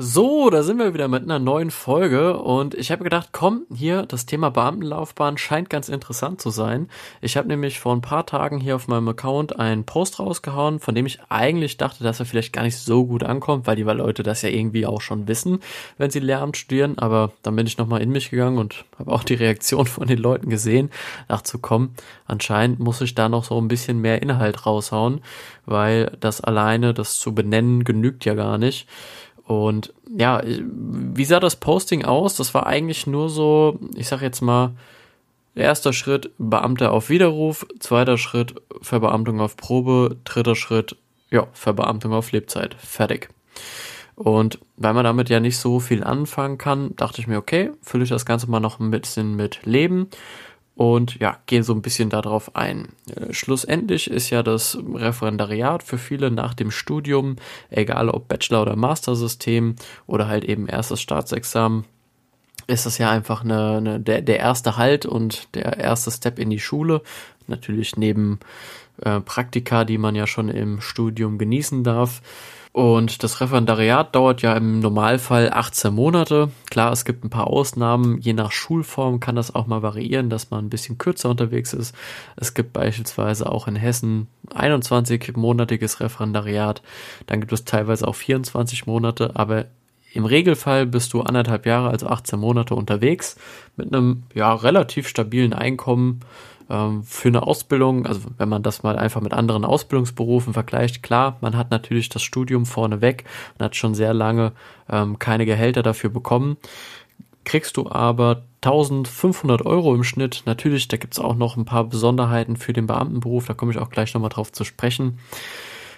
So, da sind wir wieder mit einer neuen Folge und ich habe gedacht, komm, hier, das Thema Beamtenlaufbahn scheint ganz interessant zu sein. Ich habe nämlich vor ein paar Tagen hier auf meinem Account einen Post rausgehauen, von dem ich eigentlich dachte, dass er vielleicht gar nicht so gut ankommt, weil die Leute das ja irgendwie auch schon wissen, wenn sie Lehramt studieren, aber dann bin ich nochmal in mich gegangen und habe auch die Reaktion von den Leuten gesehen, dachte so, komm, anscheinend muss ich da noch so ein bisschen mehr Inhalt raushauen, weil das alleine, das zu benennen, genügt ja gar nicht. Und ja, wie sah das Posting aus? Das war eigentlich nur so, ich sag jetzt mal, erster Schritt Beamter auf Widerruf, zweiter Schritt Verbeamtung auf Probe, dritter Schritt, ja, Verbeamtung auf Lebzeit. Fertig. Und weil man damit ja nicht so viel anfangen kann, dachte ich mir, okay, fülle ich das Ganze mal noch ein bisschen mit Leben und ja, gehen so ein bisschen darauf ein. Äh, schlussendlich ist ja das Referendariat für viele nach dem Studium, egal ob Bachelor- oder Master-System oder halt eben erstes Staatsexamen, ist das ja einfach eine, eine, der, der erste Halt und der erste Step in die Schule. Natürlich neben äh, Praktika, die man ja schon im Studium genießen darf. Und das Referendariat dauert ja im Normalfall 18 Monate. Klar, es gibt ein paar Ausnahmen. Je nach Schulform kann das auch mal variieren, dass man ein bisschen kürzer unterwegs ist. Es gibt beispielsweise auch in Hessen 21-monatiges Referendariat. Dann gibt es teilweise auch 24 Monate. Aber im Regelfall bist du anderthalb Jahre, also 18 Monate unterwegs mit einem ja relativ stabilen Einkommen ähm, für eine Ausbildung, also wenn man das mal einfach mit anderen Ausbildungsberufen vergleicht, klar, man hat natürlich das Studium vorneweg und hat schon sehr lange ähm, keine Gehälter dafür bekommen. Kriegst du aber 1500 Euro im Schnitt. Natürlich, da gibt's auch noch ein paar Besonderheiten für den Beamtenberuf, da komme ich auch gleich nochmal drauf zu sprechen.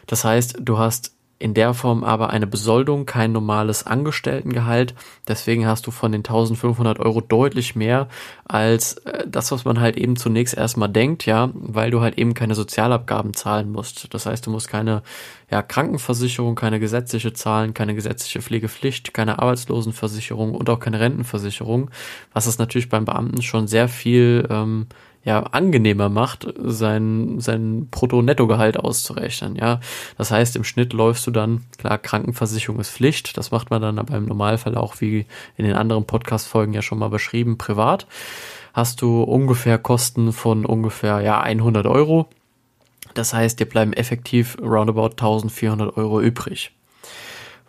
Das heißt, du hast in der Form aber eine Besoldung, kein normales Angestelltengehalt. Deswegen hast du von den 1500 Euro deutlich mehr als äh, das, was man halt eben zunächst erstmal denkt, ja, weil du halt eben keine Sozialabgaben zahlen musst. Das heißt, du musst keine ja, Krankenversicherung, keine gesetzliche zahlen, keine gesetzliche Pflegepflicht, keine Arbeitslosenversicherung und auch keine Rentenversicherung, was es natürlich beim Beamten schon sehr viel ähm, ja angenehmer macht, sein, sein Brutto-Netto-Gehalt auszurechnen. Ja, das heißt, im Schnitt läufst du dann, klar, Krankenversicherung ist Pflicht, das macht man dann aber im Normalfall auch wie in den anderen Podcast-Folgen ja schon mal beschrieben, privat. Hast du ungefähr Kosten von ungefähr, ja, 100 Euro. Das heißt, dir bleiben effektiv roundabout 1400 Euro übrig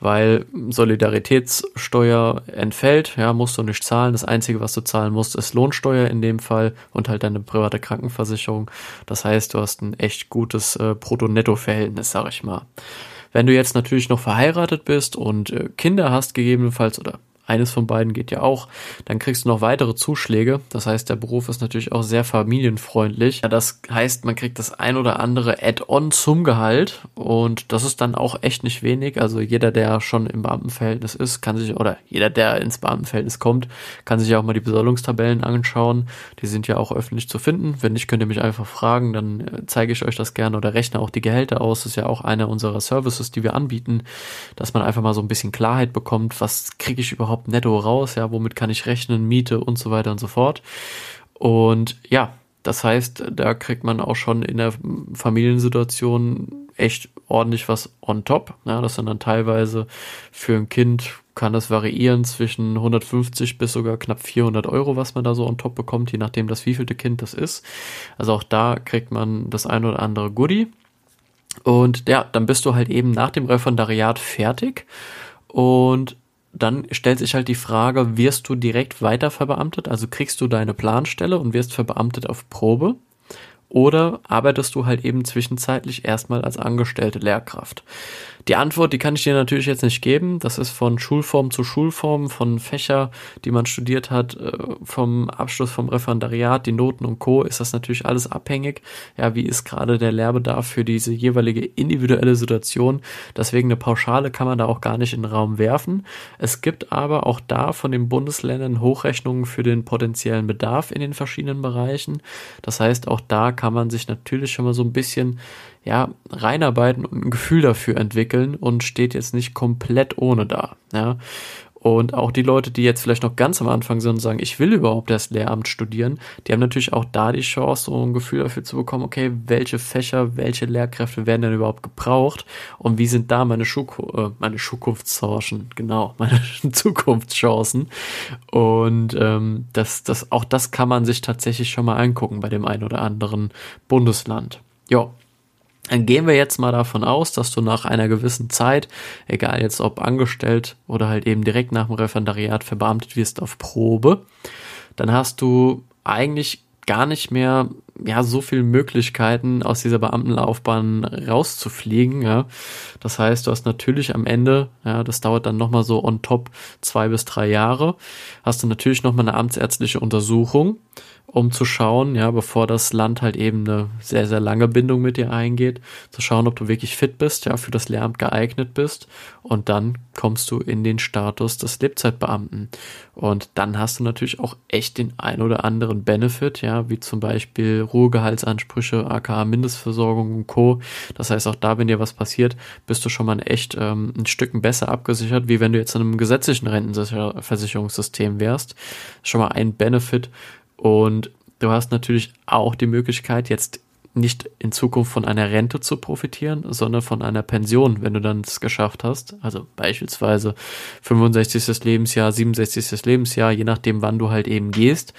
weil Solidaritätssteuer entfällt, ja, musst du nicht zahlen. Das Einzige, was du zahlen musst, ist Lohnsteuer in dem Fall und halt deine private Krankenversicherung. Das heißt, du hast ein echt gutes äh, Brutto-Netto-Verhältnis, sag ich mal. Wenn du jetzt natürlich noch verheiratet bist und äh, Kinder hast gegebenenfalls oder eines von beiden geht ja auch, dann kriegst du noch weitere Zuschläge. Das heißt, der Beruf ist natürlich auch sehr familienfreundlich. Das heißt, man kriegt das ein oder andere Add-on zum Gehalt und das ist dann auch echt nicht wenig. Also jeder, der schon im Beamtenverhältnis ist, kann sich, oder jeder, der ins Beamtenverhältnis kommt, kann sich auch mal die Besoldungstabellen anschauen. Die sind ja auch öffentlich zu finden. Wenn nicht, könnt ihr mich einfach fragen, dann äh, zeige ich euch das gerne oder rechne auch die Gehälter aus. Das ist ja auch einer unserer Services, die wir anbieten, dass man einfach mal so ein bisschen Klarheit bekommt, was kriege ich überhaupt überhaupt netto raus, ja, womit kann ich rechnen, Miete und so weiter und so fort. Und ja, das heißt, da kriegt man auch schon in der Familiensituation echt ordentlich was on top. Ja, das sind dann teilweise für ein Kind kann das variieren zwischen 150 bis sogar knapp 400 Euro, was man da so on top bekommt, je nachdem das wievielte Kind das ist. Also auch da kriegt man das ein oder andere Goodie. Und ja, dann bist du halt eben nach dem Referendariat fertig und dann stellt sich halt die Frage, wirst du direkt weiter verbeamtet? Also kriegst du deine Planstelle und wirst verbeamtet auf Probe? Oder arbeitest du halt eben zwischenzeitlich erstmal als angestellte Lehrkraft? Die Antwort, die kann ich dir natürlich jetzt nicht geben. Das ist von Schulform zu Schulform, von Fächer, die man studiert hat, äh, vom Abschluss vom Referendariat, die Noten und Co. ist das natürlich alles abhängig. Ja, wie ist gerade der Lehrbedarf für diese jeweilige individuelle Situation? Deswegen eine Pauschale kann man da auch gar nicht in den Raum werfen. Es gibt aber auch da von den Bundesländern Hochrechnungen für den potenziellen Bedarf in den verschiedenen Bereichen. Das heißt, auch da kann man sich natürlich schon mal so ein bisschen ja, reinarbeiten und ein Gefühl dafür entwickeln und steht jetzt nicht komplett ohne da. Ja. Und auch die Leute, die jetzt vielleicht noch ganz am Anfang sind und sagen, ich will überhaupt erst Lehramt studieren, die haben natürlich auch da die Chance, so ein Gefühl dafür zu bekommen, okay, welche Fächer, welche Lehrkräfte werden denn überhaupt gebraucht und wie sind da meine, Schuh äh, meine Zukunftschancen, genau, meine Zukunftschancen. Und ähm, das, das, auch das kann man sich tatsächlich schon mal angucken bei dem einen oder anderen Bundesland. Ja, dann gehen wir jetzt mal davon aus, dass du nach einer gewissen Zeit, egal jetzt ob angestellt oder halt eben direkt nach dem Referendariat verbeamtet wirst auf Probe, dann hast du eigentlich gar nicht mehr ja so viele Möglichkeiten aus dieser Beamtenlaufbahn rauszufliegen. Ja, das heißt, du hast natürlich am Ende, ja, das dauert dann nochmal so on top zwei bis drei Jahre, hast du natürlich nochmal eine amtsärztliche Untersuchung um zu schauen, ja, bevor das Land halt eben eine sehr, sehr lange Bindung mit dir eingeht, zu schauen, ob du wirklich fit bist, ja, für das Lehramt geeignet bist. Und dann kommst du in den Status des Lebzeitbeamten. Und dann hast du natürlich auch echt den ein oder anderen Benefit, ja, wie zum Beispiel Ruhegehaltsansprüche, aka Mindestversorgung und Co. Das heißt, auch da, wenn dir was passiert, bist du schon mal echt ähm, ein Stück besser abgesichert, wie wenn du jetzt in einem gesetzlichen Rentenversicherungssystem wärst. Schon mal ein Benefit, und du hast natürlich auch die Möglichkeit, jetzt nicht in Zukunft von einer Rente zu profitieren, sondern von einer Pension, wenn du dann es geschafft hast. Also beispielsweise 65. Lebensjahr, 67. Lebensjahr, je nachdem, wann du halt eben gehst,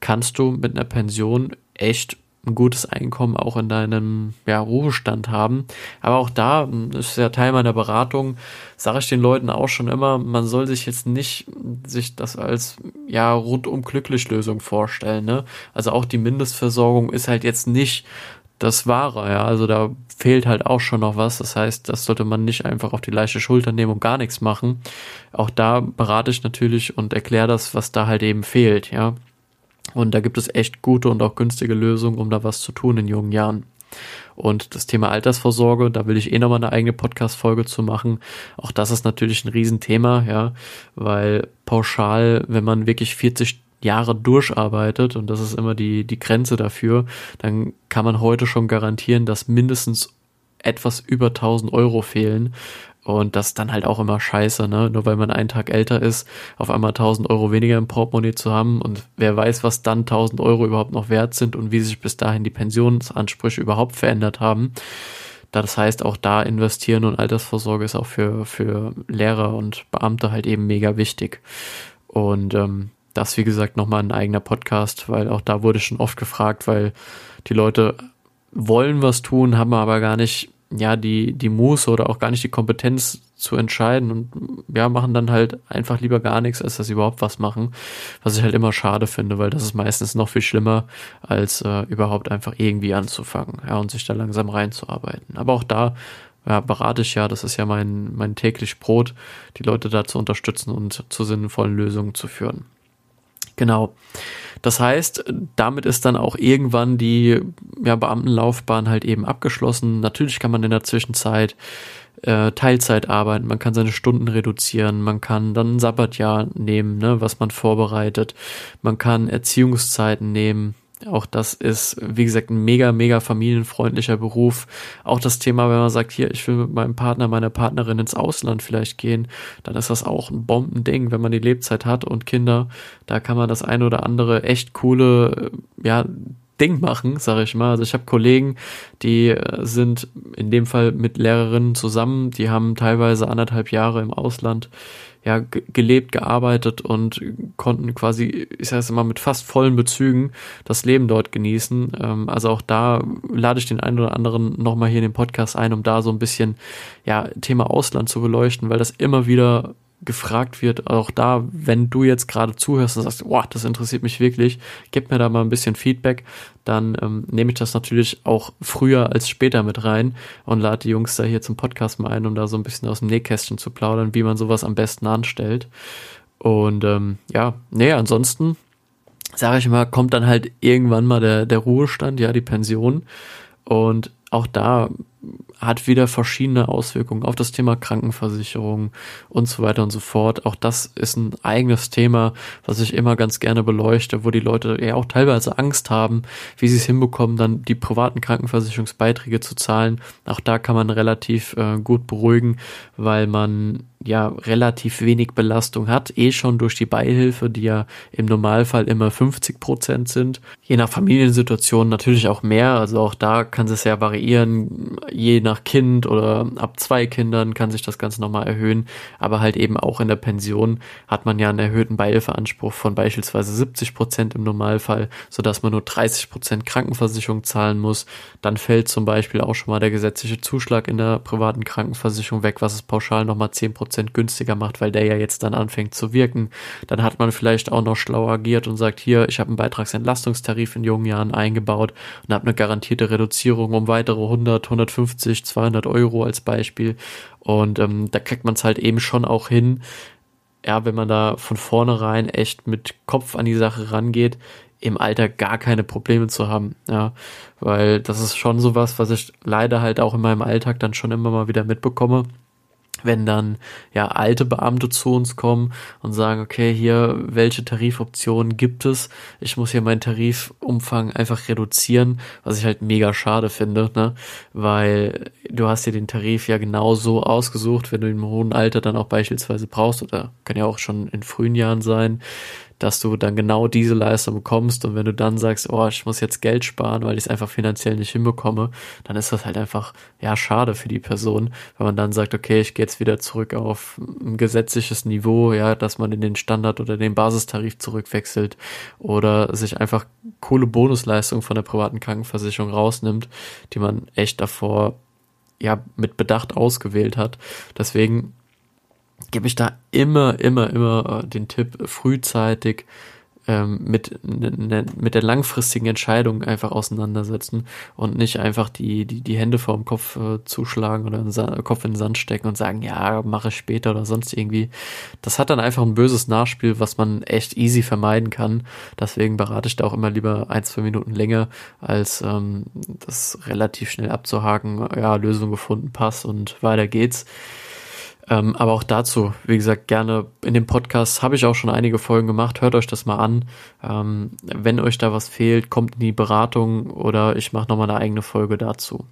kannst du mit einer Pension echt ein gutes Einkommen auch in deinem ja, Ruhestand haben. Aber auch da, das ist ja Teil meiner Beratung, sage ich den Leuten auch schon immer, man soll sich jetzt nicht sich das als ja rundum glücklich Lösung vorstellen. Ne? Also auch die Mindestversorgung ist halt jetzt nicht das Wahre, ja. Also da fehlt halt auch schon noch was. Das heißt, das sollte man nicht einfach auf die leichte Schulter nehmen und gar nichts machen. Auch da berate ich natürlich und erkläre das, was da halt eben fehlt, ja. Und da gibt es echt gute und auch günstige Lösungen, um da was zu tun in jungen Jahren. Und das Thema Altersvorsorge, da will ich eh nochmal eine eigene Podcast-Folge zu machen. Auch das ist natürlich ein Riesenthema, ja, weil pauschal, wenn man wirklich 40 Jahre durcharbeitet, und das ist immer die, die Grenze dafür, dann kann man heute schon garantieren, dass mindestens etwas über 1000 Euro fehlen. Und das ist dann halt auch immer scheiße, ne? Nur weil man einen Tag älter ist, auf einmal 1000 Euro weniger im Portemonnaie zu haben und wer weiß, was dann 1000 Euro überhaupt noch wert sind und wie sich bis dahin die Pensionsansprüche überhaupt verändert haben. Das heißt, auch da investieren und Altersvorsorge ist auch für, für Lehrer und Beamte halt eben mega wichtig. Und ähm, das, wie gesagt, nochmal ein eigener Podcast, weil auch da wurde schon oft gefragt, weil die Leute wollen was tun, haben aber gar nicht ja, die, die Muße oder auch gar nicht die Kompetenz zu entscheiden und ja, machen dann halt einfach lieber gar nichts, als dass sie überhaupt was machen, was ich halt immer schade finde, weil das ist meistens noch viel schlimmer, als äh, überhaupt einfach irgendwie anzufangen, ja, und sich da langsam reinzuarbeiten. Aber auch da ja, berate ich ja, das ist ja mein, mein täglich Brot, die Leute da zu unterstützen und zu sinnvollen Lösungen zu führen. Genau. Das heißt, damit ist dann auch irgendwann die ja, Beamtenlaufbahn halt eben abgeschlossen. Natürlich kann man in der Zwischenzeit äh, Teilzeit arbeiten, man kann seine Stunden reduzieren, man kann dann ein Sabbatjahr nehmen, ne, was man vorbereitet, man kann Erziehungszeiten nehmen, auch das ist, wie gesagt, ein mega, mega familienfreundlicher Beruf. Auch das Thema, wenn man sagt, hier, ich will mit meinem Partner, meiner Partnerin ins Ausland vielleicht gehen, dann ist das auch ein Bombending, wenn man die Lebzeit hat und Kinder. Da kann man das eine oder andere echt coole, ja, Ding machen, sage ich mal. Also ich habe Kollegen, die äh, sind in dem Fall mit Lehrerinnen zusammen, die haben teilweise anderthalb Jahre im Ausland ja, gelebt, gearbeitet und konnten quasi, ich sage es immer, mit fast vollen Bezügen das Leben dort genießen. Ähm, also auch da lade ich den einen oder anderen nochmal hier in den Podcast ein, um da so ein bisschen, ja, Thema Ausland zu beleuchten, weil das immer wieder gefragt wird, auch da, wenn du jetzt gerade zuhörst und sagst, wow, das interessiert mich wirklich, gib mir da mal ein bisschen Feedback, dann ähm, nehme ich das natürlich auch früher als später mit rein und lade die Jungs da hier zum Podcast mal ein, um da so ein bisschen aus dem Nähkästchen zu plaudern, wie man sowas am besten anstellt. Und ähm, ja, nee, ansonsten sage ich mal, kommt dann halt irgendwann mal der, der Ruhestand, ja, die Pension. Und auch da hat wieder verschiedene Auswirkungen auf das Thema Krankenversicherung und so weiter und so fort. Auch das ist ein eigenes Thema, was ich immer ganz gerne beleuchte, wo die Leute ja auch teilweise Angst haben, wie sie es hinbekommen, dann die privaten Krankenversicherungsbeiträge zu zahlen. Auch da kann man relativ äh, gut beruhigen, weil man ja relativ wenig Belastung hat, eh schon durch die Beihilfe, die ja im Normalfall immer 50 Prozent sind. Je nach Familiensituation natürlich auch mehr, also auch da kann es ja variieren, je nach Kind oder ab zwei Kindern kann sich das Ganze nochmal erhöhen, aber halt eben auch in der Pension hat man ja einen erhöhten Beihilfeanspruch von beispielsweise 70 Prozent im Normalfall, sodass man nur 30 Prozent Krankenversicherung zahlen muss. Dann fällt zum Beispiel auch schon mal der gesetzliche Zuschlag in der privaten Krankenversicherung weg, was es pauschal nochmal 10 Prozent günstiger macht, weil der ja jetzt dann anfängt zu wirken. Dann hat man vielleicht auch noch schlau agiert und sagt, hier, ich habe einen Beitragsentlastungstarif in jungen Jahren eingebaut und habe eine garantierte Reduzierung um weitere 100, 150, 200 Euro als Beispiel. Und ähm, da kriegt man es halt eben schon auch hin, ja, wenn man da von vornherein echt mit Kopf an die Sache rangeht, im Alter gar keine Probleme zu haben, ja, weil das ist schon sowas, was ich leider halt auch in meinem Alltag dann schon immer mal wieder mitbekomme, wenn dann ja alte Beamte zu uns kommen und sagen, okay, hier, welche Tarifoptionen gibt es? Ich muss hier meinen Tarifumfang einfach reduzieren, was ich halt mega schade finde, ne? Weil du hast dir den Tarif ja genau so ausgesucht, wenn du im hohen Alter dann auch beispielsweise brauchst, oder kann ja auch schon in frühen Jahren sein, dass du dann genau diese Leistung bekommst und wenn du dann sagst, oh, ich muss jetzt Geld sparen, weil ich es einfach finanziell nicht hinbekomme, dann ist das halt einfach, ja, schade für die Person, wenn man dann sagt, okay, ich gehe jetzt wieder zurück auf ein gesetzliches Niveau, ja, dass man in den Standard oder den Basistarif zurückwechselt oder sich einfach coole Bonusleistungen von der privaten Krankenversicherung rausnimmt, die man echt davor ja mit Bedacht ausgewählt hat. Deswegen gebe ich da immer, immer, immer äh, den Tipp, frühzeitig ähm, mit, ne, ne, mit der langfristigen Entscheidung einfach auseinandersetzen und nicht einfach die, die, die Hände vor dem Kopf äh, zuschlagen oder den Kopf in den Sand stecken und sagen, ja, mache ich später oder sonst irgendwie. Das hat dann einfach ein böses Nachspiel, was man echt easy vermeiden kann. Deswegen berate ich da auch immer lieber ein, zwei Minuten länger, als ähm, das relativ schnell abzuhaken. Ja, Lösung gefunden, Pass und weiter geht's. Ähm, aber auch dazu, wie gesagt, gerne in dem Podcast habe ich auch schon einige Folgen gemacht. Hört euch das mal an. Ähm, wenn euch da was fehlt, kommt in die Beratung oder ich mache nochmal eine eigene Folge dazu.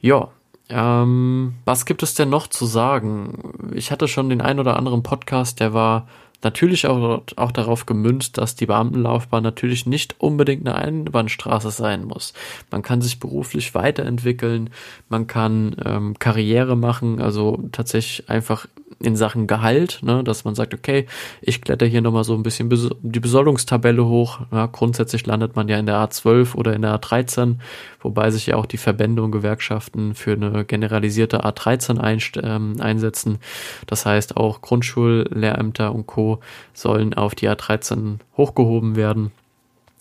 Ja, ähm, was gibt es denn noch zu sagen? Ich hatte schon den ein oder anderen Podcast, der war natürlich auch, auch darauf gemünzt, dass die Beamtenlaufbahn natürlich nicht unbedingt eine Einbahnstraße sein muss. Man kann sich beruflich weiterentwickeln, man kann ähm, Karriere machen, also tatsächlich einfach in Sachen Gehalt, ne, dass man sagt, okay, ich kletter hier nochmal so ein bisschen die Besoldungstabelle hoch. Ja, grundsätzlich landet man ja in der A12 oder in der A13, wobei sich ja auch die Verbände und Gewerkschaften für eine generalisierte A13 ein, ähm, einsetzen. Das heißt, auch Grundschullehrämter und Co. sollen auf die A13 hochgehoben werden.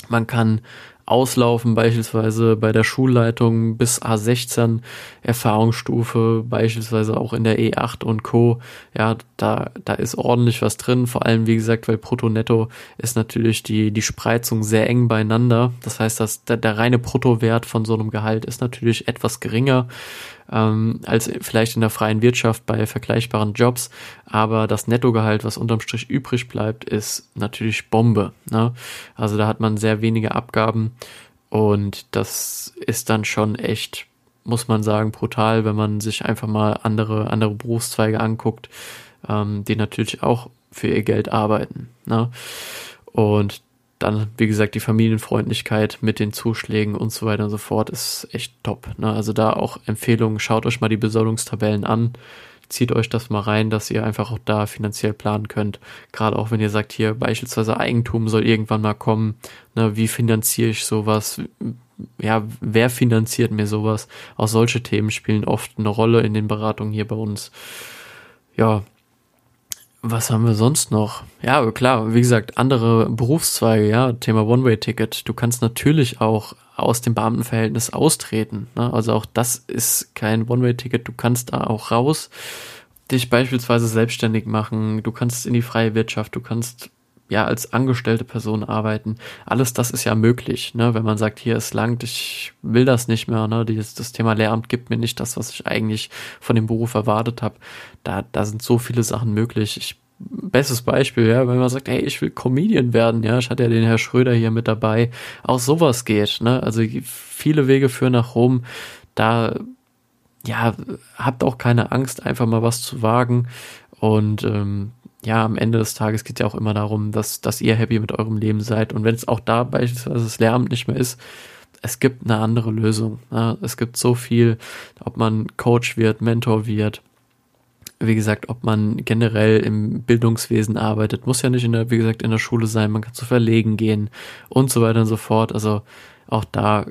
Man kann auslaufen, beispielsweise bei der Schulleitung bis A16 Erfahrungsstufe, beispielsweise auch in der E8 und Co. Ja, da, da ist ordentlich was drin, vor allem wie gesagt, weil Brutto-Netto ist natürlich die, die Spreizung sehr eng beieinander. Das heißt, dass der, der reine Bruttowert von so einem Gehalt ist natürlich etwas geringer ähm, als vielleicht in der freien Wirtschaft bei vergleichbaren Jobs. Aber das Nettogehalt, was unterm Strich übrig bleibt, ist natürlich Bombe. Ne? Also da hat man sehr wenige Abgaben und das ist dann schon echt, muss man sagen, brutal, wenn man sich einfach mal andere, andere Berufszweige anguckt, ähm, die natürlich auch für ihr Geld arbeiten. Ne? Und dann, wie gesagt, die Familienfreundlichkeit mit den Zuschlägen und so weiter und so fort ist echt top. Ne? Also da auch Empfehlungen, schaut euch mal die Besoldungstabellen an, zieht euch das mal rein, dass ihr einfach auch da finanziell planen könnt. Gerade auch wenn ihr sagt, hier beispielsweise Eigentum soll irgendwann mal kommen, ne? wie finanziere ich sowas? Ja, wer finanziert mir sowas? Auch solche Themen spielen oft eine Rolle in den Beratungen hier bei uns. Ja, was haben wir sonst noch? Ja, klar, wie gesagt, andere Berufszweige, ja, Thema One-Way-Ticket. Du kannst natürlich auch aus dem Beamtenverhältnis austreten. Ne? Also auch das ist kein One-Way-Ticket. Du kannst da auch raus, dich beispielsweise selbstständig machen. Du kannst in die freie Wirtschaft, du kannst ja als angestellte Person arbeiten. Alles das ist ja möglich, ne? wenn man sagt, hier ist langt, ich will das nicht mehr, ne? Dieses, das Thema Lehramt gibt mir nicht das, was ich eigentlich von dem Beruf erwartet habe. Da, da sind so viele Sachen möglich. Ich bestes Beispiel, ja, wenn man sagt, hey, ich will Comedian werden, ja, ich hatte ja den Herr Schröder hier mit dabei, auch sowas geht, ne, also viele Wege führen nach Rom, da, ja, habt auch keine Angst, einfach mal was zu wagen und, ähm, ja, am Ende des Tages geht ja auch immer darum, dass, dass ihr happy mit eurem Leben seid. Und wenn es auch da beispielsweise das Lehramt nicht mehr ist, es gibt eine andere Lösung. Ja, es gibt so viel, ob man Coach wird, Mentor wird, wie gesagt, ob man generell im Bildungswesen arbeitet, muss ja nicht in der, wie gesagt, in der Schule sein, man kann zu Verlegen gehen und so weiter und so fort. Also auch da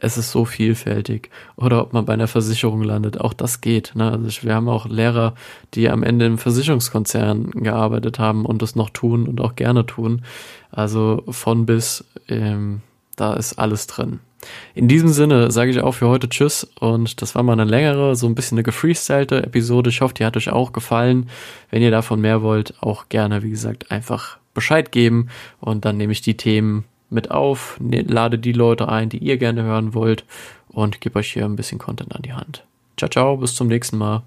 es ist so vielfältig. Oder ob man bei einer Versicherung landet, auch das geht. Ne? Also wir haben auch Lehrer, die am Ende im Versicherungskonzern gearbeitet haben und das noch tun und auch gerne tun. Also von bis, ähm, da ist alles drin. In diesem Sinne sage ich auch für heute Tschüss und das war mal eine längere, so ein bisschen eine gefreestylte Episode. Ich hoffe, die hat euch auch gefallen. Wenn ihr davon mehr wollt, auch gerne, wie gesagt, einfach Bescheid geben und dann nehme ich die Themen mit auf, ne, lade die Leute ein, die ihr gerne hören wollt und gebe euch hier ein bisschen Content an die Hand. Ciao, ciao, bis zum nächsten Mal.